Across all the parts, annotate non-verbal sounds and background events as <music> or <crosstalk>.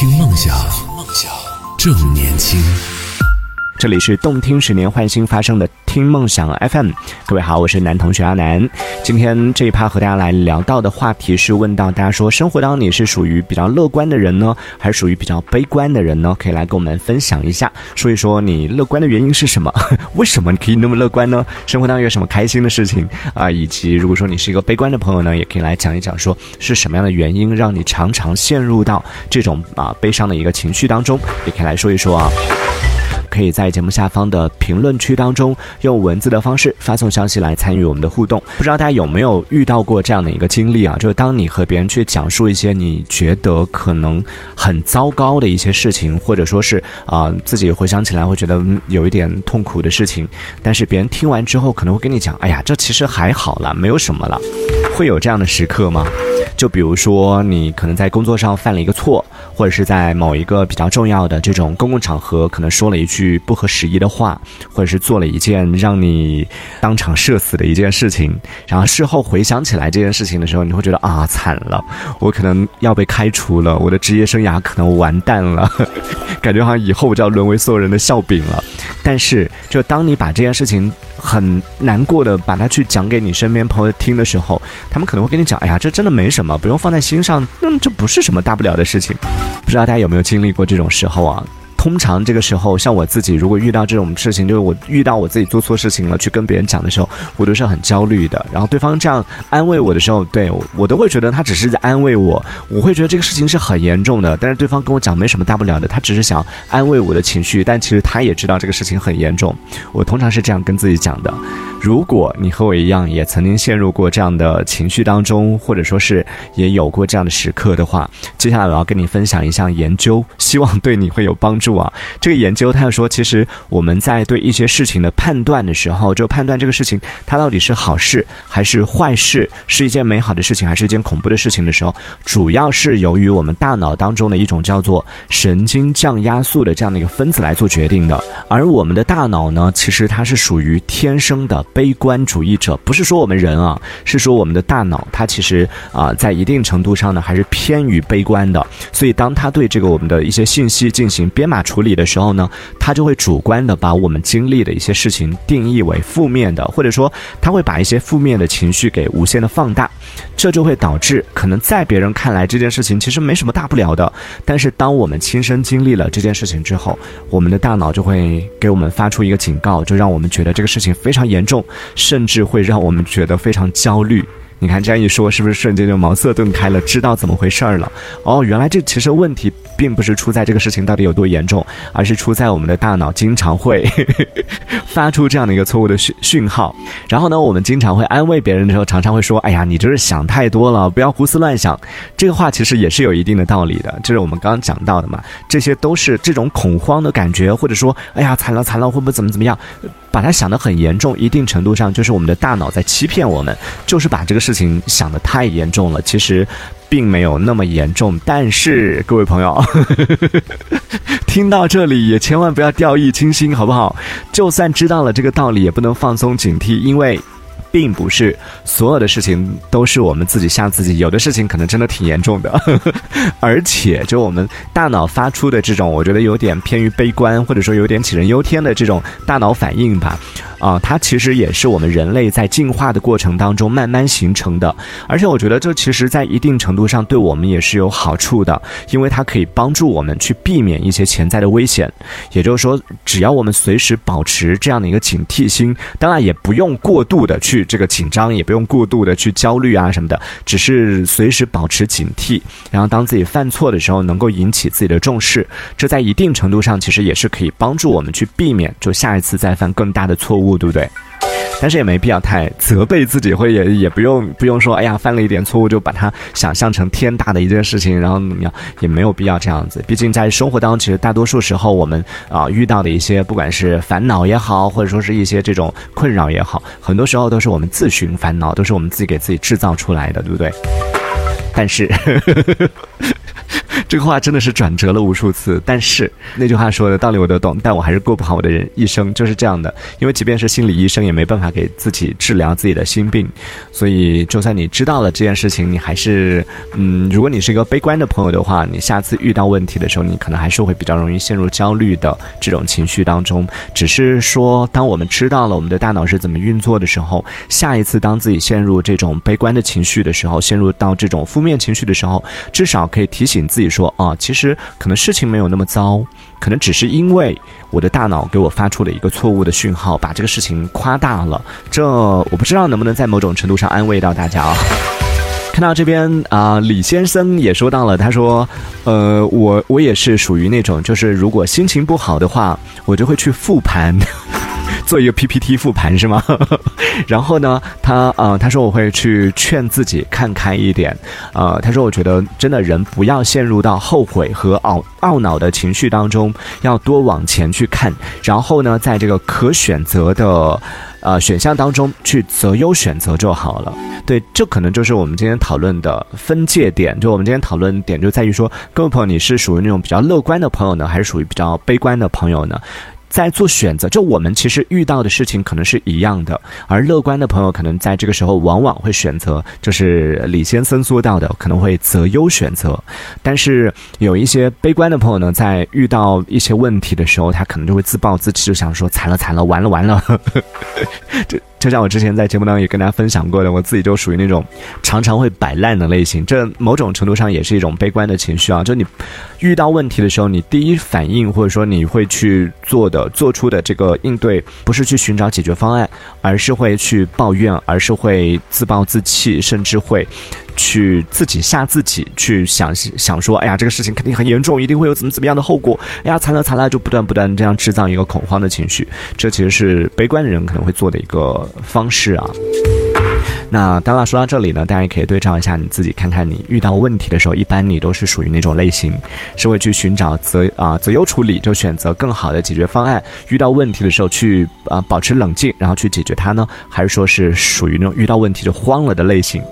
听梦想，正年轻。这里是动听十年换新发生的听梦想 FM，各位好，我是男同学阿南。今天这一趴和大家来聊到的话题是问到大家说，生活当你是属于比较乐观的人呢，还是属于比较悲观的人呢？可以来跟我们分享一下，说一说你乐观的原因是什么？<laughs> 为什么你可以那么乐观呢？生活当中有什么开心的事情啊？以及如果说你是一个悲观的朋友呢，也可以来讲一讲，说是什么样的原因让你常常陷入到这种啊悲伤的一个情绪当中？也可以来说一说啊。可以在节目下方的评论区当中用文字的方式发送消息来参与我们的互动。不知道大家有没有遇到过这样的一个经历啊？就是当你和别人去讲述一些你觉得可能很糟糕的一些事情，或者说是啊自己回想起来会觉得有一点痛苦的事情，但是别人听完之后可能会跟你讲：“哎呀，这其实还好了，没有什么了。”会有这样的时刻吗？就比如说，你可能在工作上犯了一个错，或者是在某一个比较重要的这种公共场合，可能说了一句不合时宜的话，或者是做了一件让你当场社死的一件事情。然后事后回想起来这件事情的时候，你会觉得啊，惨了，我可能要被开除了，我的职业生涯可能完蛋了，<laughs> 感觉好像以后我就要沦为所有人的笑柄了。但是，就当你把这件事情很难过的把它去讲给你身边朋友听的时候，他们可能会跟你讲：“哎呀，这真的没什么，不用放在心上，那么这不是什么大不了的事情。”不知道大家有没有经历过这种时候啊？通常这个时候，像我自己，如果遇到这种事情，就是我遇到我自己做错事情了，去跟别人讲的时候，我都是很焦虑的。然后对方这样安慰我的时候，对我都会觉得他只是在安慰我，我会觉得这个事情是很严重的。但是对方跟我讲没什么大不了的，他只是想安慰我的情绪，但其实他也知道这个事情很严重。我通常是这样跟自己讲的。如果你和我一样，也曾经陷入过这样的情绪当中，或者说是也有过这样的时刻的话，接下来我要跟你分享一项研究，希望对你会有帮助啊。这个研究他说，其实我们在对一些事情的判断的时候，就判断这个事情它到底是好事还是坏事，是一件美好的事情还是一件恐怖的事情的时候，主要是由于我们大脑当中的一种叫做神经降压素的这样的一个分子来做决定的。而我们的大脑呢，其实它是属于天生的。悲观主义者不是说我们人啊，是说我们的大脑，它其实啊，在一定程度上呢，还是偏于悲观的。所以，当他对这个我们的一些信息进行编码处理的时候呢，他就会主观的把我们经历的一些事情定义为负面的，或者说他会把一些负面的情绪给无限的放大。这就会导致，可能在别人看来这件事情其实没什么大不了的，但是当我们亲身经历了这件事情之后，我们的大脑就会给我们发出一个警告，就让我们觉得这个事情非常严重。甚至会让我们觉得非常焦虑。你看这样一说，是不是瞬间就茅塞顿开了，知道怎么回事儿了？哦，原来这其实问题并不是出在这个事情到底有多严重，而是出在我们的大脑经常会 <laughs> 发出这样的一个错误的讯讯号。然后呢，我们经常会安慰别人的时候，常常会说：“哎呀，你就是想太多了，不要胡思乱想。”这个话其实也是有一定的道理的，就是我们刚刚讲到的嘛。这些都是这种恐慌的感觉，或者说：“哎呀，惨了惨了，会不会怎么怎么样？”把它想得很严重，一定程度上就是我们的大脑在欺骗我们，就是把这个事情想得太严重了。其实，并没有那么严重。但是，各位朋友，<laughs> 听到这里也千万不要掉以轻心，好不好？就算知道了这个道理，也不能放松警惕，因为。并不是所有的事情都是我们自己吓自己，有的事情可能真的挺严重的，<laughs> 而且就我们大脑发出的这种，我觉得有点偏于悲观，或者说有点杞人忧天的这种大脑反应吧。啊，它其实也是我们人类在进化的过程当中慢慢形成的，而且我觉得这其实在一定程度上对我们也是有好处的，因为它可以帮助我们去避免一些潜在的危险。也就是说，只要我们随时保持这样的一个警惕心，当然也不用过度的去这个紧张，也不用过度的去焦虑啊什么的，只是随时保持警惕，然后当自己犯错的时候，能够引起自己的重视，这在一定程度上其实也是可以帮助我们去避免就下一次再犯更大的错误。对不对？但是也没必要太责备自己，会也也不用不用说，哎呀，犯了一点错误就把它想象成天大的一件事情，然后怎么样，也没有必要这样子。毕竟在生活当中，其实大多数时候我们啊遇到的一些，不管是烦恼也好，或者说是一些这种困扰也好，很多时候都是我们自寻烦恼，都是我们自己给自己制造出来的，对不对？但是。<laughs> 这个话真的是转折了无数次，但是那句话说的道理我都懂，但我还是过不好我的人一生，就是这样的。因为即便是心理医生，也没办法给自己治疗自己的心病，所以就算你知道了这件事情，你还是，嗯，如果你是一个悲观的朋友的话，你下次遇到问题的时候，你可能还是会比较容易陷入焦虑的这种情绪当中。只是说，当我们知道了我们的大脑是怎么运作的时候，下一次当自己陷入这种悲观的情绪的时候，陷入到这种负面情绪的时候，至少可以提醒自己说。啊，其实可能事情没有那么糟，可能只是因为我的大脑给我发出了一个错误的讯号，把这个事情夸大了。这我不知道能不能在某种程度上安慰到大家啊。看到这边啊，李先生也说到了，他说，呃，我我也是属于那种，就是如果心情不好的话，我就会去复盘。做一个 PPT 复盘是吗？<laughs> 然后呢，他呃，他说我会去劝自己看开一点，呃，他说我觉得真的人不要陷入到后悔和懊懊恼的情绪当中，要多往前去看，然后呢，在这个可选择的呃选项当中去择优选择就好了。对，这可能就是我们今天讨论的分界点。就我们今天讨论点就在于说，各位朋友，你是属于那种比较乐观的朋友呢，还是属于比较悲观的朋友呢？在做选择，就我们其实遇到的事情可能是一样的，而乐观的朋友可能在这个时候往往会选择，就是李先生说到的，可能会择优选择。但是有一些悲观的朋友呢，在遇到一些问题的时候，他可能就会自暴自弃，就想说惨了惨了，完了完了。就就像我之前在节目当中也跟大家分享过的，我自己就属于那种常常会摆烂的类型。这某种程度上也是一种悲观的情绪啊。就你遇到问题的时候，你第一反应或者说你会去做的、做出的这个应对，不是去寻找解决方案，而是会去抱怨，而是会自暴自弃，甚至会去自己吓自己，去想想说，哎呀，这个事情肯定很严重，一定会有怎么怎么样的后果。哎呀，惨了惨了，就不断不断这样制造一个恐慌的情绪。这其实是悲观的人可能会做的一个。方式啊。那当然说到这里呢，大家也可以对照一下你自己，看看你遇到问题的时候，一般你都是属于哪种类型？是会去寻找择啊择优处理，就选择更好的解决方案；遇到问题的时候去啊保持冷静，然后去解决它呢？还是说是属于那种遇到问题就慌了的类型？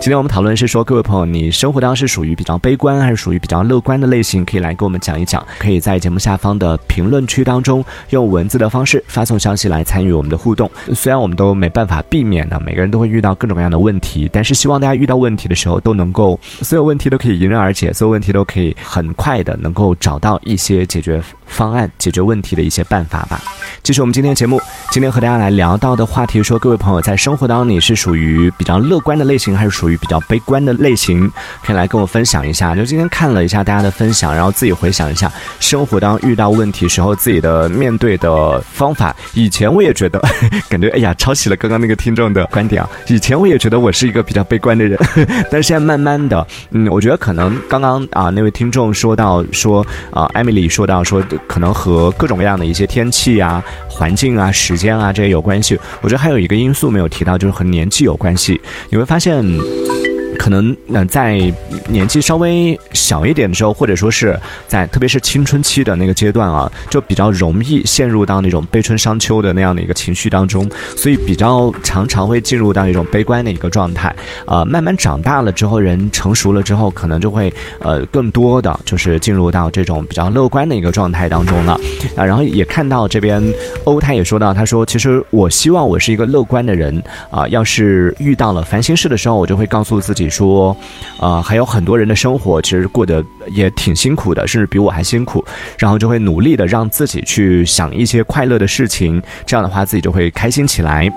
今天我们讨论是说，各位朋友，你生活当中是属于比较悲观，还是属于比较乐观的类型？可以来跟我们讲一讲，可以在节目下方的评论区当中用文字的方式发送消息来参与我们的互动。虽然我们都没办法避免的，每个人都会遇到。各种各样的问题，但是希望大家遇到问题的时候都能够，所有问题都可以迎刃而解，所有问题都可以很快的能够找到一些解决方案、解决问题的一些办法吧。这是我们今天节目，今天和大家来聊到的话题，说各位朋友在生活当中你是属于比较乐观的类型，还是属于比较悲观的类型？可以来跟我分享一下。就今天看了一下大家的分享，然后自己回想一下生活当中遇到问题时候自己的面对的方法。以前我也觉得，<laughs> 感觉哎呀，抄袭了刚刚那个听众的观点啊。以前我也觉得我是一个比较悲观的人，<laughs> 但是现在慢慢的，嗯，我觉得可能刚刚啊那位听众说到说啊，艾米丽说到说可能和各种各样的一些天气啊。环境啊，时间啊，这些有关系。我觉得还有一个因素没有提到，就是和年纪有关系。你会发现。可能呃，在年纪稍微小一点的时候，或者说是在特别是青春期的那个阶段啊，就比较容易陷入到那种悲春伤秋的那样的一个情绪当中，所以比较常常会进入到一种悲观的一个状态。呃，慢慢长大了之后，人成熟了之后，可能就会呃更多的就是进入到这种比较乐观的一个状态当中了。啊，然后也看到这边欧他也说到，他说其实我希望我是一个乐观的人啊，要是遇到了烦心事的时候，我就会告诉自己。说，呃，还有很多人的生活其实过得也挺辛苦的，甚至比我还辛苦，然后就会努力的让自己去想一些快乐的事情，这样的话自己就会开心起来。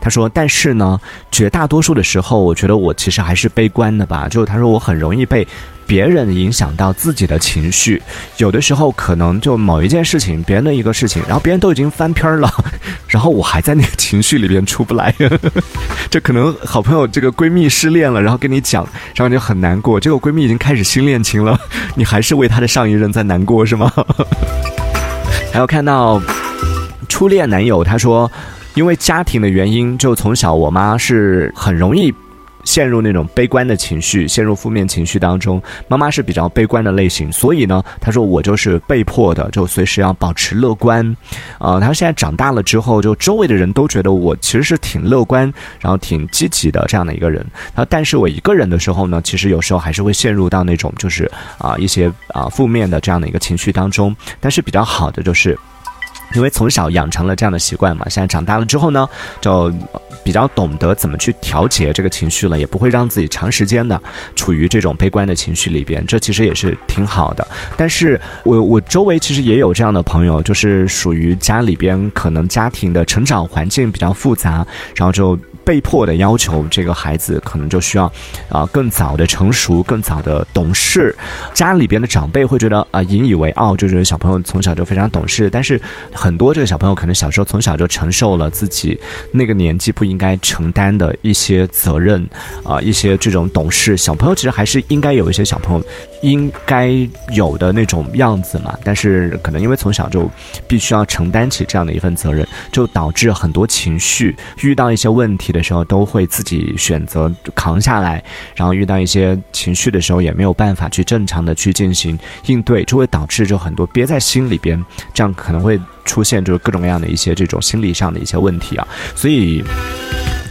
他说，但是呢，绝大多数的时候，我觉得我其实还是悲观的吧。就他说，我很容易被。别人影响到自己的情绪，有的时候可能就某一件事情，别人的一个事情，然后别人都已经翻篇了，<laughs> 然后我还在那个情绪里边出不来。<laughs> 这可能好朋友这个闺蜜失恋了，然后跟你讲，然后你就很难过。结果闺蜜已经开始新恋情了，你还是为她的上一任在难过是吗？还有看到初恋男友，他说因为家庭的原因，就从小我妈是很容易。陷入那种悲观的情绪，陷入负面情绪当中。妈妈是比较悲观的类型，所以呢，她说我就是被迫的，就随时要保持乐观。啊，她现在长大了之后，就周围的人都觉得我其实是挺乐观，然后挺积极的这样的一个人。啊，但是我一个人的时候呢，其实有时候还是会陷入到那种就是啊一些啊负面的这样的一个情绪当中。但是比较好的就是。因为从小养成了这样的习惯嘛，现在长大了之后呢，就比较懂得怎么去调节这个情绪了，也不会让自己长时间的处于这种悲观的情绪里边，这其实也是挺好的。但是我我周围其实也有这样的朋友，就是属于家里边可能家庭的成长环境比较复杂，然后就。被迫的要求，这个孩子可能就需要，啊，更早的成熟，更早的懂事。家里边的长辈会觉得啊，引以为傲，就是小朋友从小就非常懂事。但是很多这个小朋友可能小时候从小就承受了自己那个年纪不应该承担的一些责任，啊，一些这种懂事。小朋友其实还是应该有一些小朋友应该有的那种样子嘛。但是可能因为从小就必须要承担起这样的一份责任，就导致很多情绪遇到一些问题。的时候都会自己选择扛下来，然后遇到一些情绪的时候也没有办法去正常的去进行应对，就会导致就很多憋在心里边，这样可能会出现就是各种各样的一些这种心理上的一些问题啊，所以。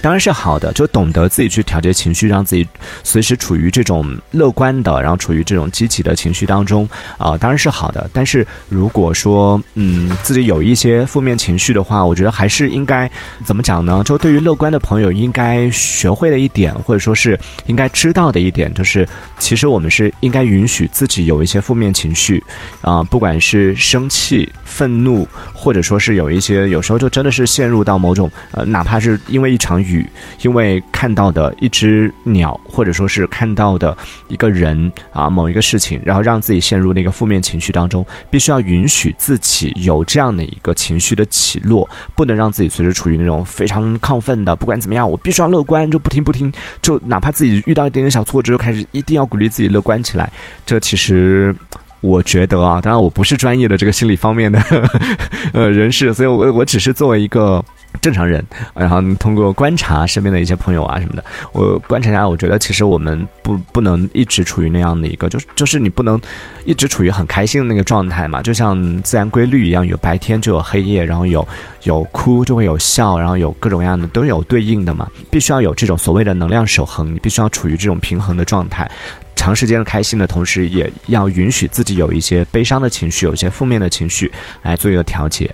当然是好的，就懂得自己去调节情绪，让自己随时处于这种乐观的，然后处于这种积极的情绪当中啊，当然是好的。但是如果说嗯自己有一些负面情绪的话，我觉得还是应该怎么讲呢？就对于乐观的朋友，应该学会的一点，或者说是应该知道的一点，就是其实我们是应该允许自己有一些负面情绪啊，不管是生气、愤怒，或者说是有一些有时候就真的是陷入到某种呃，哪怕是因为一场雨。因为看到的一只鸟，或者说是看到的一个人啊，某一个事情，然后让自己陷入那个负面情绪当中，必须要允许自己有这样的一个情绪的起落，不能让自己随时处于那种非常亢奋的。不管怎么样，我必须要乐观，就不听不听，就哪怕自己遇到一点点小挫折，就开始一定要鼓励自己乐观起来。这其实我觉得啊，当然我不是专业的这个心理方面的 <laughs> 呃人士，所以我我只是作为一个。正常人，然后通过观察身边的一些朋友啊什么的，我观察下来，我觉得其实我们不不能一直处于那样的一个，就是就是你不能一直处于很开心的那个状态嘛，就像自然规律一样，有白天就有黑夜，然后有有哭就会有笑，然后有各种各样的都有对应的嘛，必须要有这种所谓的能量守恒，你必须要处于这种平衡的状态。长时间的开心的同时，也要允许自己有一些悲伤的情绪，有一些负面的情绪来做一个调节。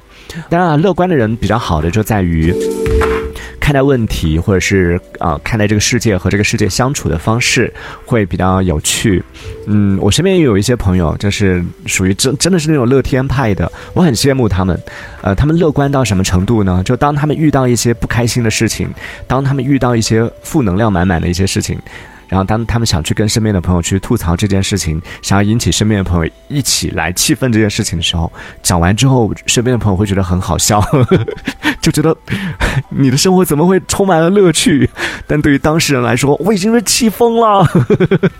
当然，乐观的人比较好的就在于看待问题，或者是啊看待这个世界和这个世界相处的方式会比较有趣。嗯，我身边也有一些朋友，就是属于真真的是那种乐天派的，我很羡慕他们。呃，他们乐观到什么程度呢？就当他们遇到一些不开心的事情，当他们遇到一些负能量满满的一些事情。然后，当他们想去跟身边的朋友去吐槽这件事情，想要引起身边的朋友一起来气愤这件事情的时候，讲完之后，身边的朋友会觉得很好笑，<laughs> 就觉得你的生活怎么会充满了乐趣？但对于当事人来说，我已经是气疯了。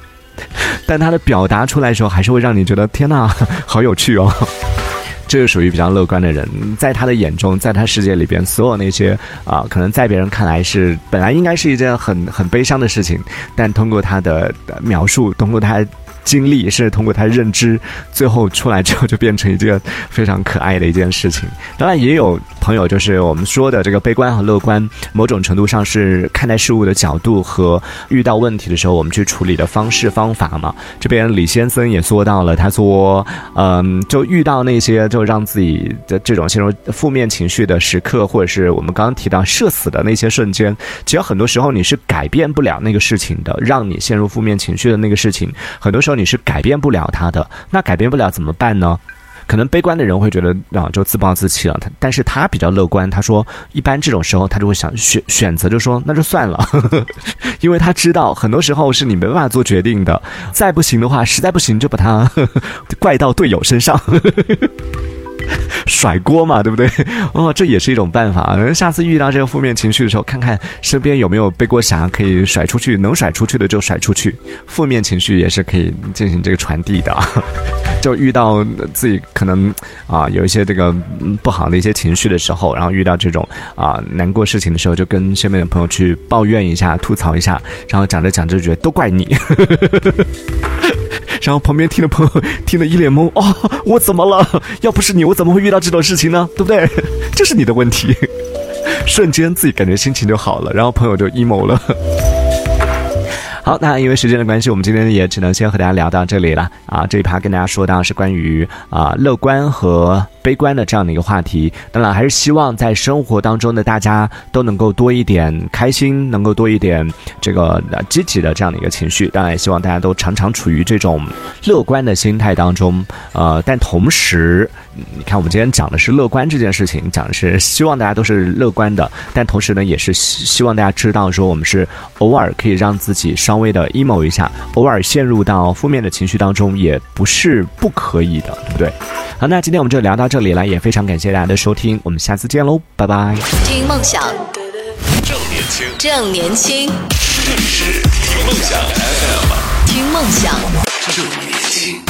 <laughs> 但他的表达出来的时候，还是会让你觉得天哪，好有趣哦。这是属于比较乐观的人，在他的眼中，在他世界里边，所有那些啊，可能在别人看来是本来应该是一件很很悲伤的事情，但通过他的描述，通过他。经历是通过他认知，最后出来之后就变成一件非常可爱的一件事情。当然，也有朋友就是我们说的这个悲观和乐观，某种程度上是看待事物的角度和遇到问题的时候我们去处理的方式方法嘛。这边李先生也说到了，他说，嗯，就遇到那些就让自己的这种陷入负面情绪的时刻，或者是我们刚刚提到社死的那些瞬间，其实很多时候你是改变不了那个事情的，让你陷入负面情绪的那个事情，很多时候。说你是改变不了他的，那改变不了怎么办呢？可能悲观的人会觉得啊，就自暴自弃了。他，但是他比较乐观，他说一般这种时候他就会想选选择，就说那就算了，<laughs> 因为他知道很多时候是你没办法做决定的。再不行的话，实在不行就把他 <laughs> 怪到队友身上。甩锅嘛，对不对？<laughs> 哦，这也是一种办法。下次遇到这个负面情绪的时候，看看身边有没有背锅侠可以甩出去，能甩出去的就甩出去。负面情绪也是可以进行这个传递的。<laughs> 就遇到自己可能啊有一些这个不好的一些情绪的时候，然后遇到这种啊难过事情的时候，就跟身边的朋友去抱怨一下、吐槽一下，然后讲着讲着觉得都怪你，<laughs> 然后旁边听的朋友听得一脸懵，哦，我怎么了？要不是你，我怎么会遇到这种事情呢？对不对？这是你的问题。瞬间自己感觉心情就好了，然后朋友就 emo 了。好，那因为时间的关系，我们今天也只能先和大家聊到这里了啊。这一趴跟大家说到是关于啊乐观和。悲观的这样的一个话题，当然还是希望在生活当中的大家都能够多一点开心，能够多一点这个积极的这样的一个情绪。当然也希望大家都常常处于这种乐观的心态当中。呃，但同时，你看我们今天讲的是乐观这件事情，讲的是希望大家都是乐观的，但同时呢，也是希望大家知道说，我们是偶尔可以让自己稍微的 emo 一下，偶尔陷入到负面的情绪当中，也不是不可以的，对不对？好，那今天我们就聊到这这里了，也非常感谢大家的收听，我们下次见喽，拜拜。听梦想，正年轻，正年轻，这里是听梦想 FM，听梦想，正年轻。